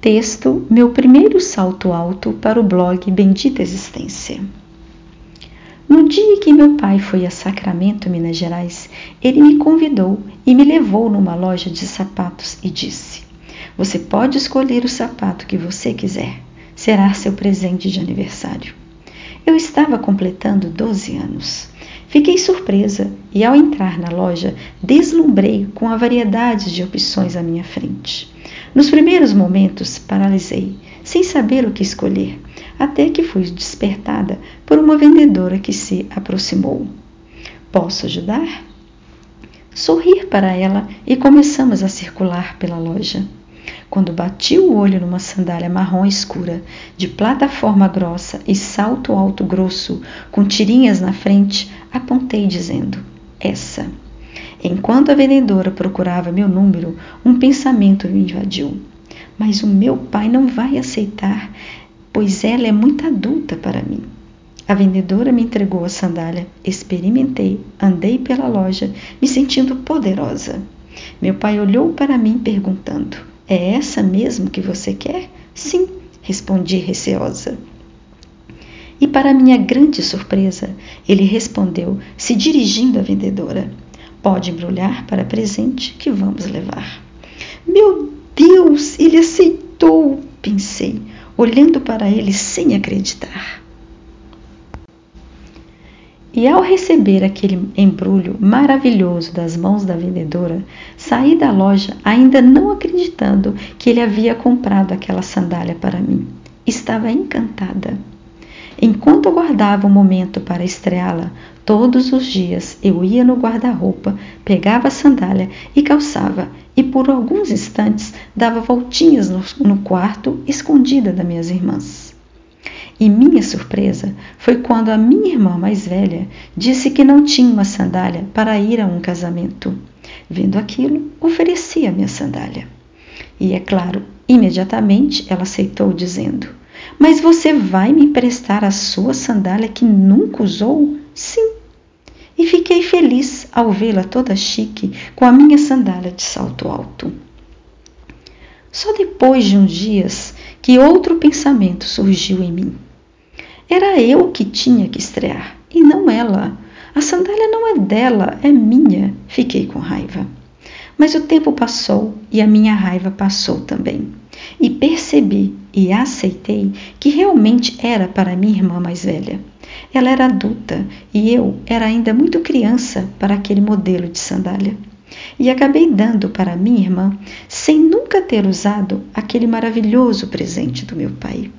Texto: Meu primeiro salto alto para o blog Bendita Existência. No dia que meu pai foi a Sacramento, Minas Gerais, ele me convidou e me levou numa loja de sapatos e disse: Você pode escolher o sapato que você quiser. Será seu presente de aniversário. Eu estava completando 12 anos. Fiquei surpresa e, ao entrar na loja, deslumbrei com a variedade de opções à minha frente. Nos primeiros momentos, paralisei, sem saber o que escolher até que fui despertada por uma vendedora que se aproximou. Posso ajudar? Sorri para ela e começamos a circular pela loja. Quando bati o olho numa sandália marrom escura, de plataforma grossa e salto alto grosso, com tirinhas na frente, apontei dizendo: Essa. Enquanto a vendedora procurava meu número, um pensamento me invadiu. Mas o meu pai não vai aceitar pois ela é muito adulta para mim. A vendedora me entregou a sandália, experimentei, andei pela loja, me sentindo poderosa. Meu pai olhou para mim perguntando: É essa mesmo que você quer? Sim, respondi receosa. E para minha grande surpresa, ele respondeu, se dirigindo à vendedora: Pode embrulhar para presente que vamos levar. Meu Deus, ele aceitou, pensei olhando para ele sem acreditar. E ao receber aquele embrulho maravilhoso das mãos da vendedora, saí da loja ainda não acreditando que ele havia comprado aquela sandália para mim. Estava encantada. Enquanto aguardava o momento para estreá-la, todos os dias eu ia no guarda-roupa, pegava a sandália e calçava, e por alguns instantes dava voltinhas no, no quarto, escondida das minhas irmãs. E minha surpresa foi quando a minha irmã mais velha disse que não tinha uma sandália para ir a um casamento. Vendo aquilo, ofereci a minha sandália. E é claro, imediatamente ela aceitou, dizendo: Mas você vai me emprestar a sua sandália que nunca usou? Sim, ao vê-la toda chique com a minha sandália de salto alto. Só depois de uns dias que outro pensamento surgiu em mim. Era eu que tinha que estrear e não ela. A sandália não é dela, é minha. Fiquei com raiva. Mas o tempo passou e a minha raiva passou também. E percebi e aceitei que realmente era para minha irmã mais velha. Ela era adulta e eu era ainda muito criança para aquele modelo de sandália. E acabei dando para minha irmã sem nunca ter usado aquele maravilhoso presente do meu pai.